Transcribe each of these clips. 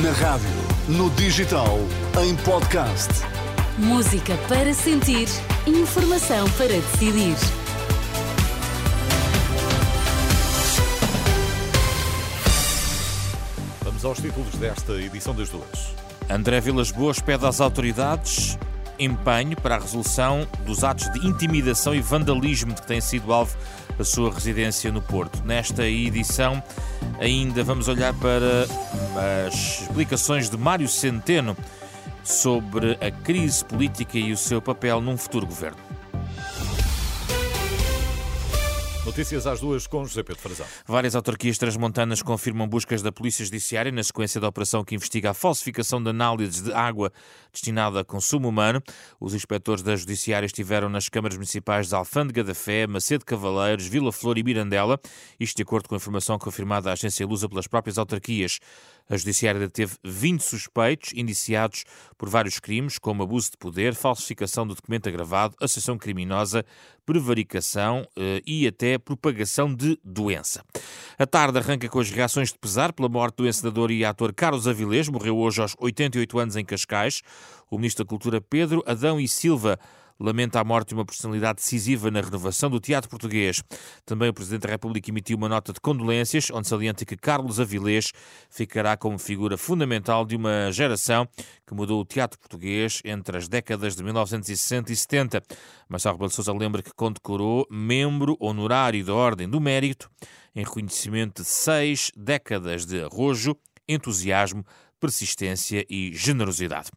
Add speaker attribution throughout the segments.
Speaker 1: Na rádio, no digital, em podcast.
Speaker 2: Música para sentir, informação para decidir.
Speaker 3: Vamos aos títulos desta edição das duas.
Speaker 4: André Vilas Boas pede às autoridades empenho para a resolução dos atos de intimidação e vandalismo de que tem sido alvo a sua residência no Porto. Nesta edição, ainda vamos olhar para as explicações de Mário Centeno sobre a crise política e o seu papel num futuro governo.
Speaker 3: Notícias às duas com José Pedro Frazão.
Speaker 4: Várias autarquias transmontanas confirmam buscas da Polícia Judiciária na sequência da operação que investiga a falsificação de análises de água destinada a consumo humano. Os inspectores da Judiciária estiveram nas câmaras municipais de Alfândega da Fé, Macedo Cavaleiros, Vila Flor e Mirandela, isto de acordo com a informação confirmada à agência Lusa pelas próprias autarquias. A Judiciária deteve 20 suspeitos indiciados por vários crimes, como abuso de poder, falsificação de documento agravado, associação criminosa, prevaricação eh, e até propagação de doença. A tarde arranca com as reações de pesar pela morte do encenador e ator Carlos Avilés, morreu hoje aos 88 anos em Cascais. O Ministro da Cultura Pedro Adão e Silva lamenta a morte de uma personalidade decisiva na renovação do teatro português. Também o Presidente da República emitiu uma nota de condolências, onde salienta que Carlos Avilés ficará como figura fundamental de uma geração que mudou o teatro português entre as décadas de 1960 e 70. Marcelo Rebelo de Sousa lembra que condecorou membro honorário da Ordem do Mérito em reconhecimento de seis décadas de arrojo, entusiasmo, persistência e generosidade.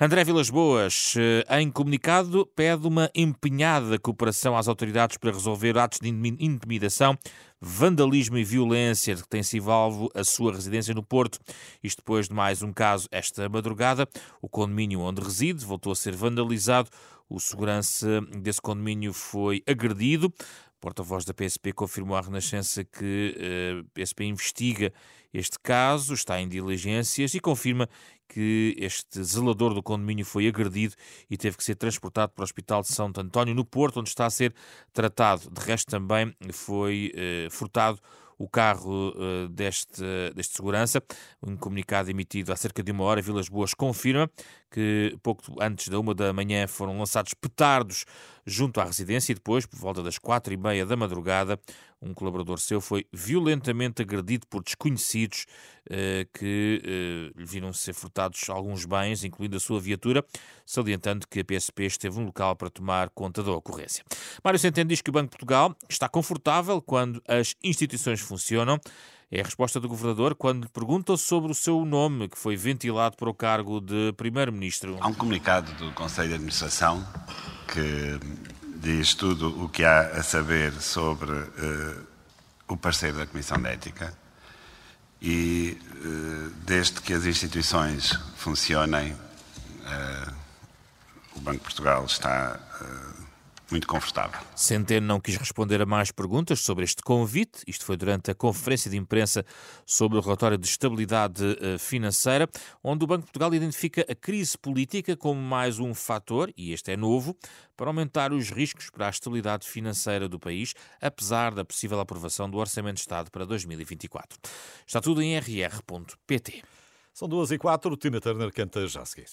Speaker 4: André Vilas Boas, eh, em comunicado, pede uma empenhada cooperação às autoridades para resolver atos de intimidação, vandalismo e violência que tem sido alvo a sua residência no Porto. Isto depois de mais um caso esta madrugada. O condomínio onde reside voltou a ser vandalizado. O segurança desse condomínio foi agredido. Porta-voz da PSP confirmou à Renascença que a uh, PSP investiga este caso, está em diligências e confirma que este zelador do condomínio foi agredido e teve que ser transportado para o Hospital de Santo António, no Porto, onde está a ser tratado. De resto, também foi uh, furtado o carro uh, deste, deste segurança. Um comunicado emitido há cerca de uma hora, Vilas Boas confirma que pouco antes da uma da manhã foram lançados petardos junto à residência e depois, por volta das quatro e meia da madrugada, um colaborador seu foi violentamente agredido por desconhecidos uh, que uh, lhe viram ser furtados alguns bens, incluindo a sua viatura, salientando que a PSP esteve no local para tomar conta da ocorrência. Mário Centeno diz que o Banco de Portugal está confortável quando as instituições funcionam. É a resposta do governador quando lhe perguntam sobre o seu nome, que foi ventilado para o cargo de primeiro-ministro.
Speaker 5: Há um comunicado do Conselho de Administração que diz tudo o que há a saber sobre uh, o parceiro da Comissão de Ética e uh, desde que as instituições funcionem, uh, o Banco de Portugal está muito confortável.
Speaker 4: Centeno não quis responder a mais perguntas sobre este convite. Isto foi durante a conferência de imprensa sobre o relatório de estabilidade eh, financeira, onde o Banco de Portugal identifica a crise política como mais um fator, e este é novo, para aumentar os riscos para a estabilidade financeira do país, apesar da possível aprovação do Orçamento de Estado para 2024. Está tudo em rr.pt.
Speaker 3: São duas e quatro, Tina Turner canta já a seguir.